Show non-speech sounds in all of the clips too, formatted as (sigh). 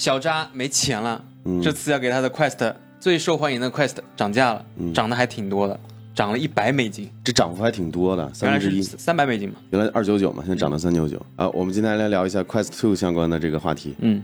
小扎没钱了，嗯这次要给他的 Quest 最受欢迎的 Quest 涨价了，嗯涨得还挺多的，涨了一百美金，这涨幅还挺多的，原来是。三百美金嘛。原来二九九嘛，现在涨到三九九啊。我们今天来聊一下 Quest Two 相关的这个话题。嗯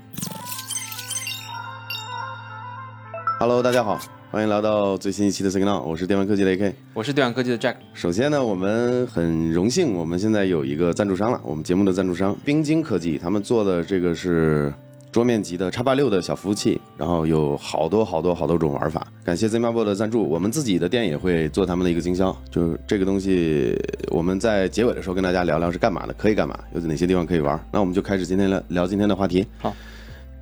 ，Hello，大家好，欢迎来到最新一期的 Signal，我是电玩科技的 AK。我是电玩科技的 Jack，首先呢，我们很荣幸，我们现在有一个赞助商了，我们节目的赞助商冰晶科技，他们做的这个是桌面级的 x 八六的小服务器，然后有好多好多好多种玩法。感谢 Zmabo 的赞助，我们自己的店也会做他们的一个经销，就是这个东西，我们在结尾的时候跟大家聊聊是干嘛的，可以干嘛，有哪些地方可以玩。那我们就开始今天聊聊今天的话题。好，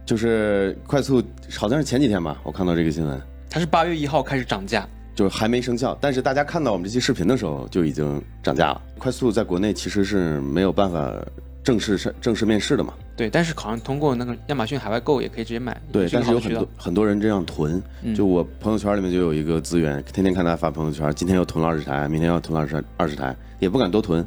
就是快速，好像是前几天吧，我看到这个新闻。它是八月一号开始涨价，就是还没生效，但是大家看到我们这期视频的时候就已经涨价了。快速在国内其实是没有办法正式上正式面试的嘛，对，但是好像通过那个亚马逊海外购也可以直接买，对，但是有很多。很多人这样囤，嗯就我朋友圈里面就有一个资源，天天看他发朋友圈，今天又囤了二十台，明天要囤二十二十台，也不敢多囤。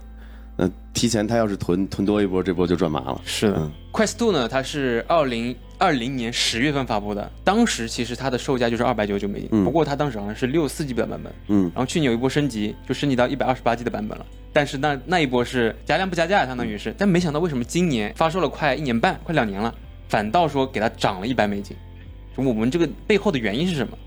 那提前他要是囤囤多一波，这波就赚麻了。是的、嗯 q u e s t Two 呢，它是二零二零年十月份发布的，当时其实它的售价就是二百九十九美金，嗯。不过它当时好像是六四 G 的版本，嗯，然后去年有一波升级，就升级到一百二十八 G 的版本了。但是那那一波是加量不加价，相当于是，但没想到为什么今年发售了快一年半，快两年了，反倒说给它涨了一百美金，就我们这个背后的原因是什么？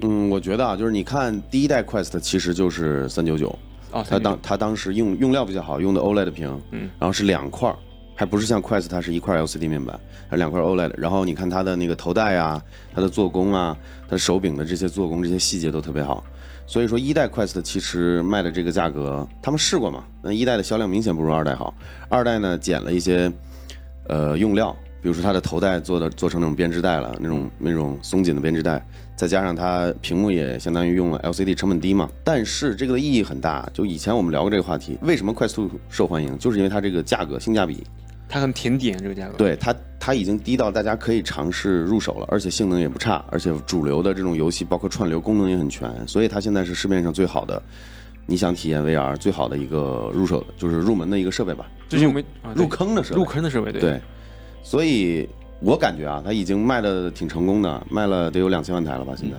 嗯，我觉得啊，就是你看第一代 Quest 其实就是三九九，哦，它当它当时用用料比较好，用的 OLED 屏，嗯，然后是两块儿，还不是像 Quest 它是一块 LCD 面板，还是两块 OLED。然后你看它的那个头戴啊，它的做工啊，它手柄的这些做工这些细节都特别好。所以说一代 Quest 其实卖的这个价格，他们试过嘛？那一代的销量明显不如二代好，二代呢减了一些呃用料，比如说它的头戴做的做成那种编织带了，那种那种松紧的编织带，再加上它屏幕也相当于用了 LCD，成本低嘛。但是这个的意义很大，就以前我们聊过这个话题，为什么快速受欢迎，就是因为它这个价格性价比，它很甜点这个价格，，对它它已经低到大家可以尝试入手了，而且性能也不差，而且主流的这种游戏包括串流功能也很全，所以它现在是市面上最好的。你想体验 VR 最好的一个入手，就是入门的一个设备吧，最近我们啊入坑的设备。入。坑的设备，对，对，所以我感觉啊，它已经卖的挺成功的，卖了得有两千万台了吧？现在，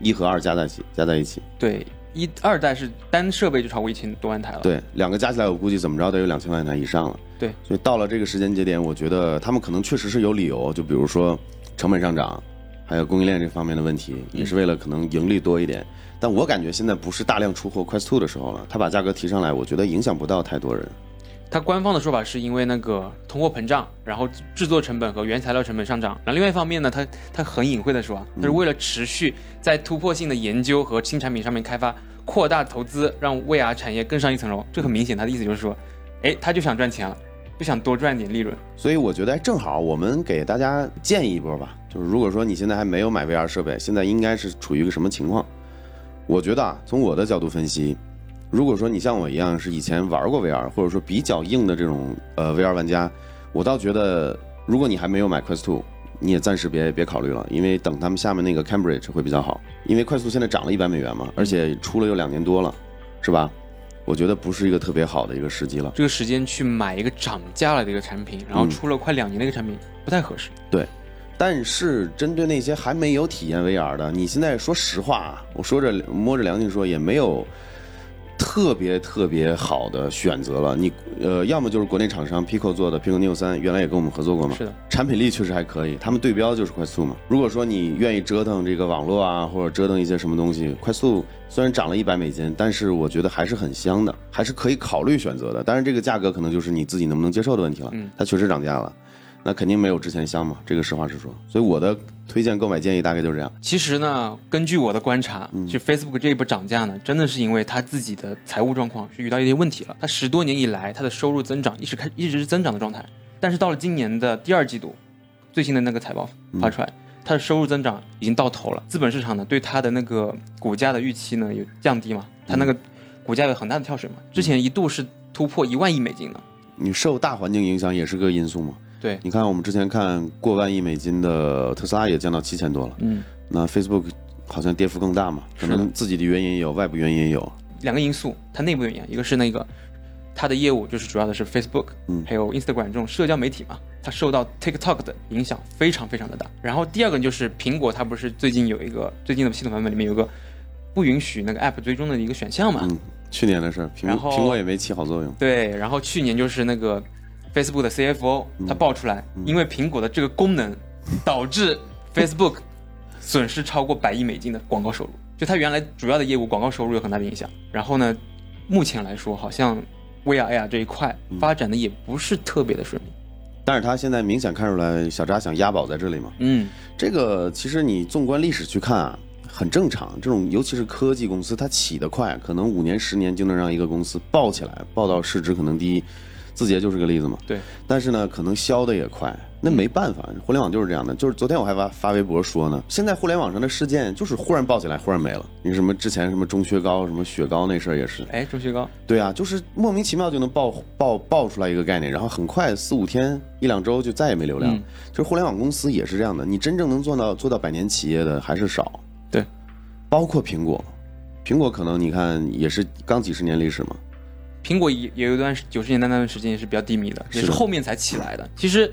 一和二加在一起，加在一起，对，一二代是单设备就超过一千多万台了，，对，两个加起来，我估计怎么着得有两千万台以上了。对，所以到了这个时间节点，我觉得他们可能确实是有理由，就比如说成本上涨，还有供应链这方面的问题，也是为了可能盈利多一点。但我感觉现在不是大量出货 Quest Two 的时候了，他把价格提上来，我觉得影响不到太多人。它官方的说法是因为那个通货膨胀，然后制作成本和原材料成本上涨。然后另外一方面呢，它它很隐晦的说啊，它是为了持续在突破性的研究和新产品上面开发，扩大投资，让 VR 产业更上一层楼。这很明显，他的意思就是说，哎，他就想赚钱了，就想多赚点利润。所以我觉得哎正好我们给大家建议一波吧，就是如果说你现在还没有买 VR 设备，现在应该是处于一个什么情况？我觉得啊，从我的角度分析，如果说你像我一样是以前玩过 VR，或者说比较硬的这种呃 VR 玩家，我倒觉得，如果你还没有买 Quest Two，你也暂时别别考虑了，因为等他们下面那个 Cambridge 会比较好，因为快速现在涨了一百美元嘛，而且出了有两年多了，是吧？我觉得不是一个特别好的一个时机了。这个时间去买一个涨价了的一个产品，然后嗯出了快两年的一个产品，不太合适。对但是针对那些还没有体验 VR 的，你现在说实话啊，我说着摸着良心说，也没有特别特别好的选择了。你呃，要么就是国内厂商 Pico 做的 Pico Neo 三，原来也跟我们合作过嘛，是的，产品力确实还可以，他们对标就是快速嘛。如果说你愿意折腾这个网络啊，或者折腾一些什么东西，快速虽然涨了一百美金，但是我觉得还是很香的，还是可以考虑选择的。但是这个价格可能就是你自己能不能接受的问题了。嗯它确实涨价了，那肯定没有之前香嘛，这个实话实说。所以我的推荐购买建议大概就是这样。其实呢，根据我的观察，就 Facebook 这一波涨价呢，真的是因为它自己的财务状况是遇到一些问题了。它十多年以来，它的收入增长一直开一直是增长的状态，但是到了今年的第二季度，最新的那个财报发出来，它的收入增长已经到头了。资本市场呢对它的那个股价的预期呢有降低嘛，它那个股价有很大的跳水嘛，之前一度是突破一万亿美金的。你受大环境影响也是个因素嘛。对，你看我们之前看过万亿美金的特斯拉也降到七千多了，嗯，那 Facebook 好像跌幅更大嘛，可能自己的原因也有，外部原因也有。两个因素，它内部原因，一个是那个它的业务就是主要的是 Facebook，嗯还有 Instagram 这种社交媒体嘛，它受到 TikTok 的影响非常非常的大。然后第二个就是苹果，它不是最近有一个最近的系统版本里面有个不允许那个 App 追踪的一个选项嘛？嗯，去年的事儿，苹苹果也没起好作用。对，然后去年就是那个 Facebook 的 CFO 他爆出来，因为苹果的这个功能导致 (laughs) Facebook 损失超过百亿美金的广告收入，就它原来主要的业务广告收入有很大的影响。然后呢，目前来说好像 VR AR 这一块发展的也不是特别的顺利。但是他现在明显看出来，小扎想押宝在这里嘛。嗯，这个其实你纵观历史去看啊，很正常。这种尤其是科技公司，它起得快，可能五年、十年就能让一个公司爆起来，爆到市值可能第一。字节就是个例子嘛。对。但是呢，可能消的也快，那没办法，互联网就是这样的。就是昨天我还发发微博说呢，现在互联网上的事件就是忽然爆起来，忽然没了。你什么之前什么钟薛高、什么雪糕那事儿也是。哎，钟薛高，对啊，就是莫名其妙就能爆爆爆出来一个概念，然后很快四五天一两周就再也没流量。嗯就是互联网公司也是这样的，你真正能做到做到百年企业的还是少。对，包括苹果，苹果可能你看也是刚几十年历史嘛。苹果也也有一段九十年代那段时间也是比较低迷的，也是后面才起来的。其实，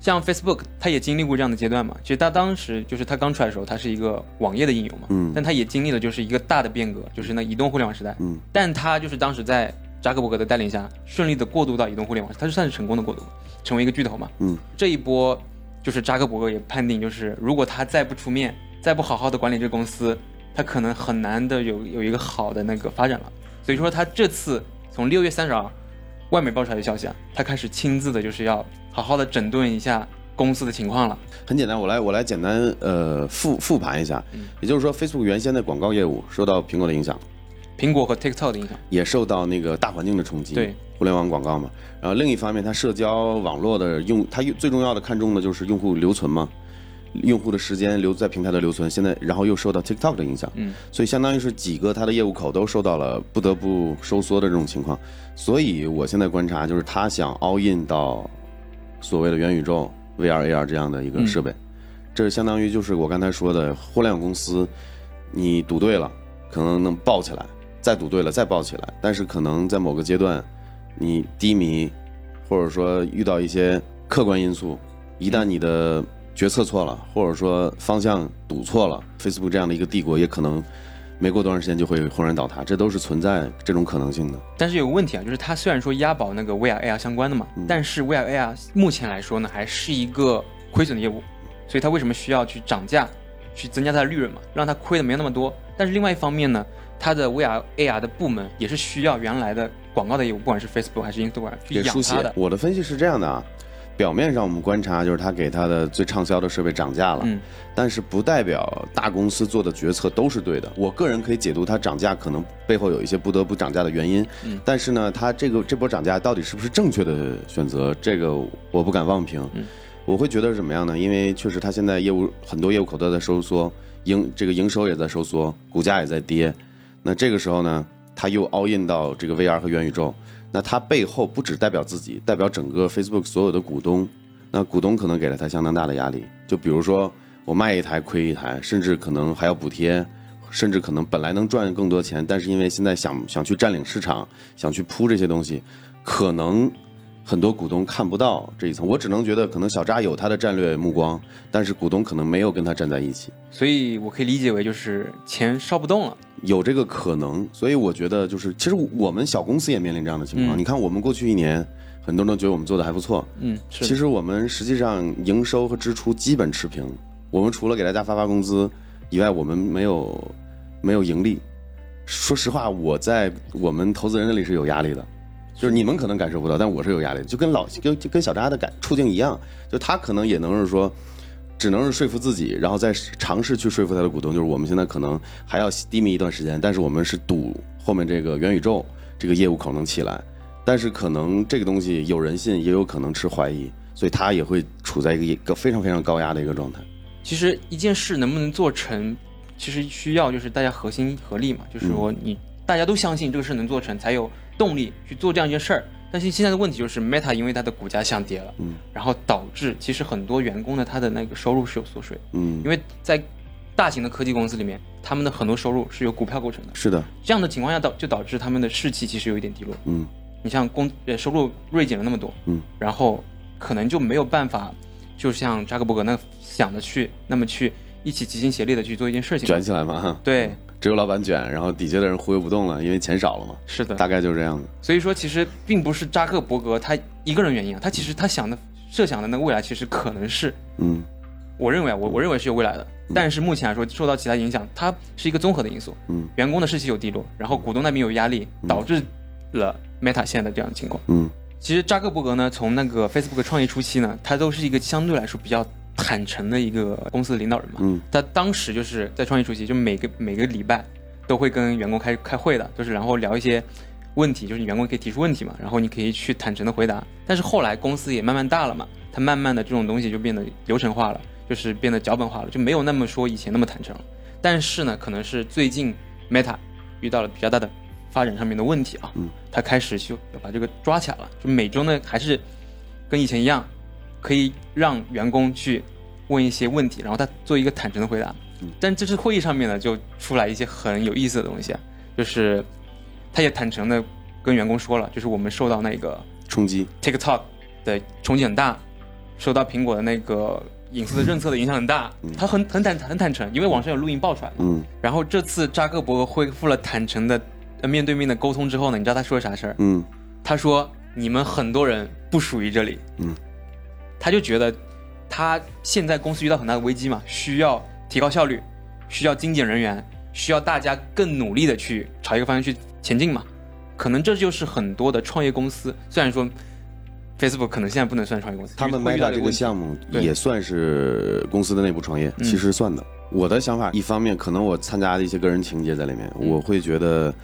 像 Facebook，它也经历过这样的阶段嘛。其实它当时就是它刚出来的时候，它是一个网页的应用嘛，嗯但它也经历了就是一个大的变革，就是那移动互联网时代。嗯，但它就是当时在扎克伯格的带领下，顺利的过渡到移动互联网，它是算是成功的过渡，成为一个巨头嘛。嗯，这一波就是扎克伯格也判定，就是如果他再不出面，再不好好的管理这个公司，他可能很难的有有一个好的那个发展了。所以说他这次从六月三十号，外媒爆出来的消息啊，他开始亲自的就是要好好的整顿一下公司的情况了。很简单，我来我来简单呃复复盘一下，嗯也就是说，Facebook 原先的广告业务受到苹果的影响，苹果和 TikTok 的影响，也受到那个大环境的冲击，对，互联网广告嘛。然后另一方面，它社交网络的用，它最重要的看重的就是用户留存嘛，用户的时间留在平台的留存，现在然后又受到 TikTok 的影响，嗯，所以相当于是几个它的业务口都受到了不得不收缩的这种情况。所以我现在观察就是它想 all in 到所谓的元宇宙 VR AR 这样的一个设备，这相当于就是我刚才说的互联网公司，你赌对了，可能能爆起来。再赌对了，再爆起来。但是可能在某个阶段，你低迷，或者说遇到一些客观因素，一旦你的决策错了，或者说方向赌错了，Facebook 这样的一个帝国也可能没过多长时间就会轰然倒塌，这都是存在这种可能性的。但是有个问题啊，就是它虽然说押宝那个 VR AR 相关的嘛，但是 VR AR 目前来说呢，还是一个亏损的业务，所以它为什么需要去涨价，去增加它的利润嘛，让它亏的没有那么多。但是另外一方面呢，它的 VR AR 的部门也是需要原来的广告的业务，不管是 Facebook 还是 Instagram 去养它的。。我的分析是这样的啊，表面上我们观察就是他给他的最畅销的设备涨价了，嗯但是不代表大公司做的决策都是对的。我个人可以解读它涨价可能背后有一些不得不涨价的原因，嗯但是呢，它这个这波涨价到底是不是正确的选择，这个我不敢妄评。嗯我会觉得是怎么样呢？因为确实它现在业务很多业务口都在收缩，营这个营收也在收缩，股价也在跌。那这个时候呢，它又 all in 到这个 VR 和元宇宙，那它背后不只代表自己，代表整个 Facebook 所有的股东。那股东可能给了他相当大的压力，就比如说我卖一台亏一台，甚至可能还要补贴，甚至可能本来能赚更多钱，但是因为现在想想去占领市场，想去铺这些东西，可能很多股东看不到这一层。我只能觉得，可能小扎有他的战略目光，但是股东可能没有跟他站在一起。所以我可以理解为就是钱烧不动了。有这个可能，所以我觉得就是，其实我们小公司也面临这样的情况。嗯你看，我们过去一年，很多人都觉得我们做的还不错，嗯，是其实我们实际上营收和支出基本持平。我们除了给大家发发工资以外，我们没有没有盈利。说实话，我在我们投资人那里是有压力的，就是你们可能感受不到，但我是有压力的，就跟老跟就跟小扎的感处境一样，就他可能也能是说。只能是说服自己，然后再尝试去说服他的股东，就是我们现在可能还要低迷一段时间，但是我们是赌后面这个元宇宙这个业务口能起来，但是可能这个东西有人信，也有可能持怀疑，所以他也会处在一个一个非常非常高压的一个状态。其实一件事能不能做成，其实需要就是大家核心合力嘛，就是说你大家都相信这个事能做成，才有动力去做这样一件事儿。但是现在的问题就是，Meta 因为它的股价下跌了，嗯，然后导致其实很多员工的他的那个收入是有缩水，嗯。因，为在大型的科技公司里面，他们的很多收入是由股票构成的，是的，这样的情况下导就导致他们的士气其实有一点低落。嗯，你像工呃收入锐减了那么多，嗯，然后可能就没有办法，就像扎克伯格那想的去那么去一起齐心协力的去做一件事情。卷起来嘛，哈，对，只有老板卷，然后底下的人忽悠不动了，因为钱少了嘛，是的。大概就是这样的。所以说，其实并不是扎克伯格他一个人原因啊，他其实他想的设想的那个未来，其实可能是嗯我认为啊，我我认为是有未来的，但是目前来说受到其他影响，它是一个综合的因素。嗯员工的士气有低落，然后股东那边有压力，导致了 Meta 现在的这样的情况。嗯其实扎克伯格呢，从那个 Facebook 创业初期呢，他都是一个相对来说比较坦诚的一个公司的领导人嘛。嗯他当时就是在创业初期，就每个每个礼拜都会跟员工开开会的，就是然后聊一些问题，就是你员工可以提出问题嘛，然后你可以去坦诚的回答。但是后来公司也慢慢大了嘛，他慢慢的这种东西就变得流程化了，就是变得脚本化了，就没有那么说以前那么坦诚了。但是呢，可能是最近 Meta 遇到了比较大的发展上面的问题啊，嗯，他开始就要把这个抓起来了，就每周呢还是跟以前一样，可以让员工去问一些问题，然后他做一个坦诚的回答。嗯但这次会议上面呢，就出来一些很有意思的东西啊，就是他也坦诚的跟员工说了，就是我们受到那个冲击，TikTok 的冲击很大，受到苹果的那个隐私的政策的影响很大。他很很坦很坦诚，因为网上有录音爆出来嘛。嗯然后这次扎克伯格恢复了坦诚的呃面对面的沟通之后呢，你知道他说啥事儿？嗯他说你们很多人不属于这里。嗯，他就觉得他现在公司遇到很大的危机嘛，需要提高效率，需要精简人员，需要大家更努力的去朝一个方向去前进嘛。可能这就是很多的创业公司，虽然说 Facebook 可能现在不能算创业公司，他们会遇到 Meta 这个项目也算是公司的内部创业，嗯其实算的。我的想法，一方面可能我参加的一些个人情节在里面，嗯我会觉得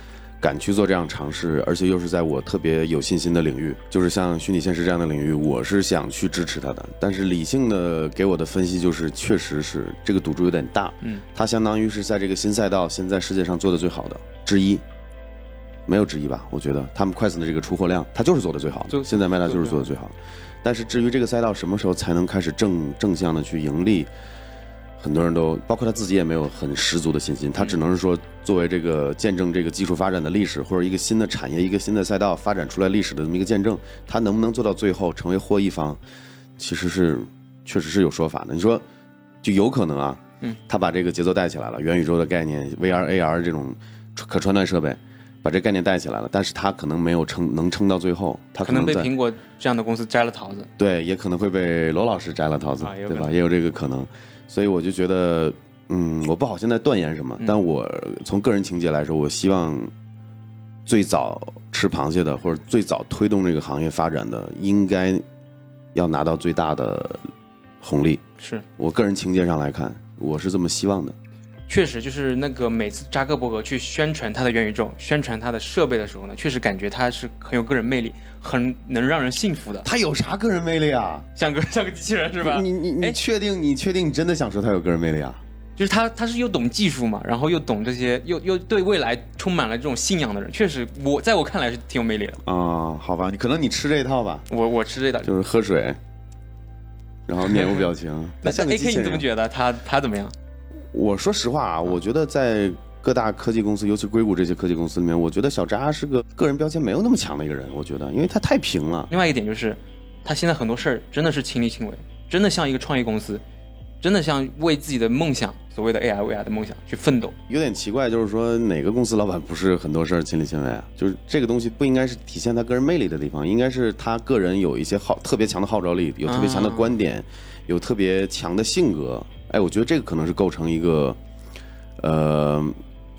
敢去做这样尝试，而且又是在我特别有信心的领域，就是像虚拟现实这样的领域，我是想去支持它的。但是理性的给我的分析就是，确实是这个赌注有点大。嗯，它相当于是在这个新赛道现在世界上做的最好的之一。没有之一吧？我觉得他们快速的这个出货量，它就是做的最好就的。现在 Meta 就是做的最好的。但是至于这个赛道什么时候才能开始正正向的去盈利，很多人都包括他自己也没有很十足的信心。他只能是说，作为这个见证这个技术发展的历史，或者一个新的产业、一个新的赛道发展出来历史的这么一个见证，他能不能做到最后成为获益方，其实是确实是有说法的。你说，就有可能啊，嗯，他把这个节奏带起来了，元宇宙的概念、VR、AR 这种可穿戴设备。把这概念带起来了，但是他可能没有撑，能撑到最后，他可能被苹果这样的公司摘了桃子。对，也可能会被罗老师摘了桃子，对吧？也有这个可能，所以我就觉得，嗯，我不好现在断言什么，嗯但我从个人情节来说，我希望最早吃螃蟹的或者最早推动这个行业发展的，应该要拿到最大的红利。是，我个人情节上来看，我是这么希望的。确实就是那个每次扎克伯格去宣传他的元宇宙、宣传他的设备的时候呢，确实感觉他是很有个人魅力，很能让人信服的，他有啥个人魅力啊？像个 (laughs) 像个机器人是吧？你你你哎确定你确定你真的想说他有个人魅力啊？就是他，他是又懂技术嘛，然后又懂这些，又又对未来充满了这种信仰的人，确实我在我看来是挺有魅力的。啊、好吧，你可能你吃这一套吧。我我吃这套，就是喝水，然后面无表情。(laughs) 那像 AK 你怎么觉得他他怎么样？我说实话啊，我觉得在各大科技公司，尤其硅谷这些科技公司里面，我觉得小扎是个个人标签没有那么强的一个人。我觉得，因为他太平了。另外一点就是，他现在很多事儿真的是亲力亲为，真的像一个创业公司，真的像为自己的梦想，所谓的 AI VR 的梦想去奋斗。有点奇怪，就是说哪个公司老板不是很多事儿亲力亲为啊？就是这个东西不应该是体现他个人魅力的地方，应该是他个人有一些号特别强的号召力，有特别强的观点，有特别强的性格。哎，我觉得这个可能是构成一个，呃，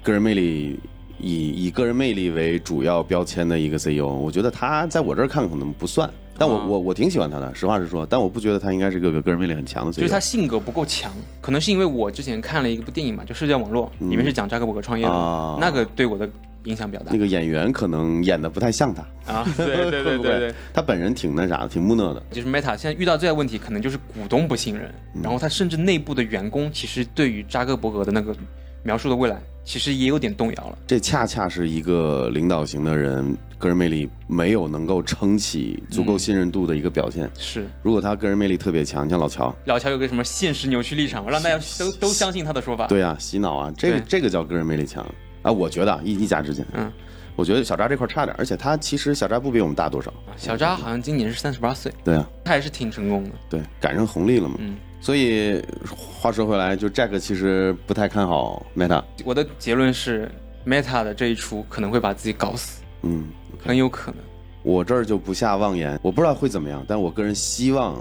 个人魅力以以个人魅力为主要标签的一个 CEO。我觉得他在我这儿看可能不算，但我、啊我我挺喜欢他的，实话实说。但我不觉得他应该是个个人魅力很强的 CEO。就是他性格不够强，可能是因为我之前看了一个部电影嘛，就《社交网络》，里面是讲扎克伯格创业的，啊那个对我的影响比较大那个演员可能演的不太像他。啊。对对对对对，(laughs) (laughs) 他本人挺那啥的，挺木讷的。就是 Meta 现在遇到最大问题，可能就是股东不信任，嗯然后他甚至内部的员工其实对于扎克伯格的那个描述的未来，其实也有点动摇了。这恰恰是一个领导型的人个人魅力没有能够撑起足够信任度的一个表现。是如果他个人魅力特别强，你像老乔，老乔有个什么现实扭曲立场，让大家都都相信他的说法。对啊，洗脑啊，这个这个叫个人魅力强啊。我觉得啊，一一家之见，嗯，我觉得小扎这块差点，而且他其实小扎不比我们大多少。啊小扎好像今年是三十八岁，对啊，他还是挺成功的。对，赶上红利了嘛。嗯，所以话说回来，就 Jack 其实不太看好 Meta。我的结论是，Meta 的这一出可能会把自己搞死，嗯，很有可能。我这儿就不下妄言，我不知道会怎么样，但我个人希望，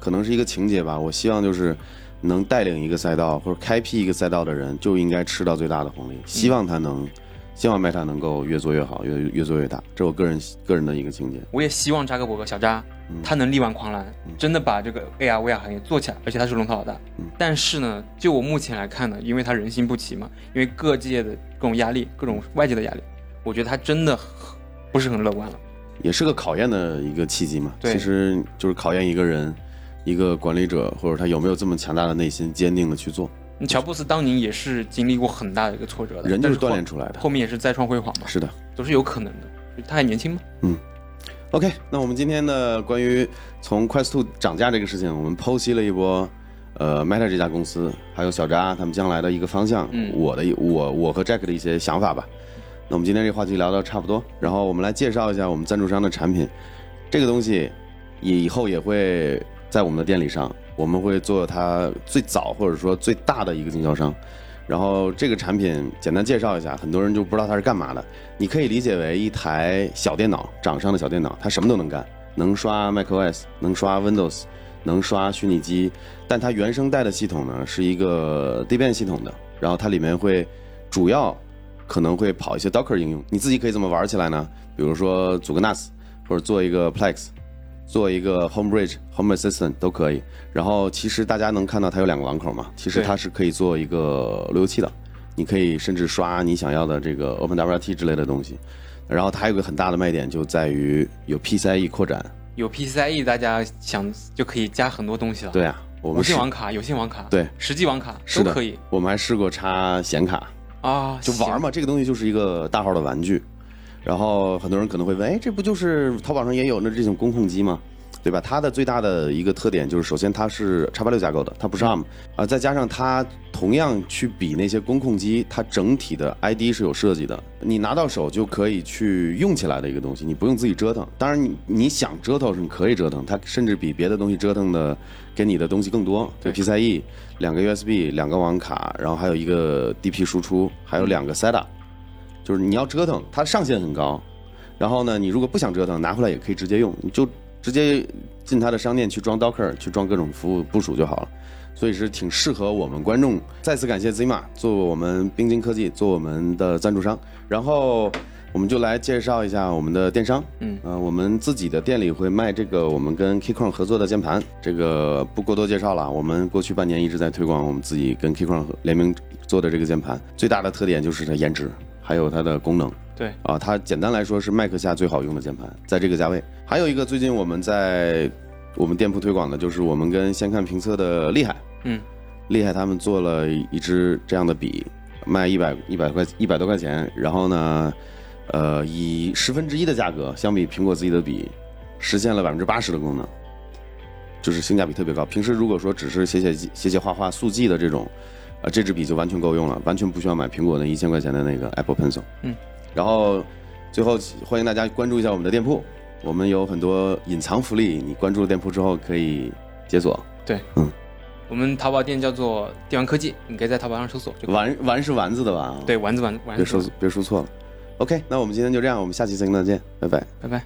可能是一个情节吧。我希望就是能带领一个赛道或者开辟一个赛道的人，就应该吃到最大的红利。希望他能，希望 Meta 能够越做越好，越越做越大。这是我个人个人的一个情节。我也希望扎克伯格小扎，他能力挽狂澜，真的把这个 AR VR 行业做起来，而且他是龙头老大。嗯但是呢，就我目前来看呢，因为他人心不齐嘛，因为各界的各种压力，各种外界的压力，我觉得他真的不是很乐观了。也是个考验的一个契机嘛。对其实就是考验一个人，一个管理者或者他有没有这么强大的内心，坚定的去做。乔布斯当年也是经历过很大的一个挫折的，人就是锻炼出来的。后面也是再创辉煌嘛，是的。都是有可能的。他还年轻嘛，OK，那我们今天的关于从 Quest Two 涨价这个事情，我们剖析了一波，呃，Meta 这家公司，还有小扎他们将来的一个方向，嗯我的我我和 Jack 的一些想法吧。那我们今天这个话题聊到差不多，然后我们来介绍一下我们赞助商的产品。这个东西以后也会在我们的店里上，我们会做它最早或者说最大的一个经销商。然后这个产品简单介绍一下，很多人就不知道它是干嘛的。你可以理解为一台小电脑，掌上的小电脑，它什么都能干，能刷 macOS，能刷 Windows，能刷虚拟机，但它原生带的系统呢是一个 Debian 系统的，然后它里面会主要可能会跑一些 Docker 应用，你自己可以怎么玩起来呢？比如说组个 NAS，或者做一个 Plex，做一个 Homebridge、Home Assistant 都可以。然后其实大家能看到它有两个网口嘛，其实它是可以做一个路由器的，你可以甚至刷你想要的这个 OpenWRT 之类的东西。然后它还有个很大的卖点就在于有 PCIe 扩展。有 PCIe，大家想就可以加很多东西了。对啊，我无们试线网卡、有线网卡，对实际网卡都可以我们还试过插显卡，啊，就玩嘛，这个东西就是一个大号的玩具。然后很多人可能会问，哎，这不就是淘宝上也有那这种工控机吗？对吧？它的最大的一个特点就是，首先它是叉八六架构的，它不是 ARM 啊、再加上它同样去比那些工控机，它整体的 ID 是有设计的，你拿到手就可以去用起来的一个东西，你不用自己折腾。当然你，你想折腾是你可以折腾，它甚至比别的东西折腾的给你的东西更多。对 PCIe 两个 USB 两个网卡，然后还有一个 DP 输出，还有两个 SATA，就是你要折腾，它上限很高。然后呢，你如果不想折腾，拿回来也可以直接用，你就直接进它的商店去装 Docker，去装各种服务部署就好了。所以是挺适合我们观众。再次感谢 Zima 做我们冰晶科技做我们的赞助商，然后我们就来介绍一下我们的电商。嗯呃，我们自己的店里会卖这个我们跟 Keychron 合作的键盘，这个不过多介绍了。我们过去半年一直在推广我们自己跟 Keychron 联名做的这个键盘，最大的特点就是它颜值，还有它的功能。对，啊，它简单来说是麦克下最好用的键盘，在这个价位。还有一个最近我们在我们店铺推广的就是我们跟先看评测的厉害，嗯，厉害他们做了一支这样的笔，卖一百一百块一百多块钱，然后呢，呃，以十分之一的价格，相比苹果自己的笔，实现了百分之八十的功能，就是性价比特别高。平时如果说只是写写写写画画速记的这种，呃，这支笔就完全够用了，完全不需要买苹果那一千块钱的那个 Apple Pencil。嗯，然后最后欢迎大家关注一下我们的店铺，我们有很多隐藏福利，你关注了店铺之后可以解锁。对，嗯我们淘宝店叫做电玩科技，你可以在淘宝上搜索。丸丸是丸子的吧？，对，丸子丸丸子，别说别说错了。OK，那我们今天就这样，我们下期再见，拜拜。拜拜。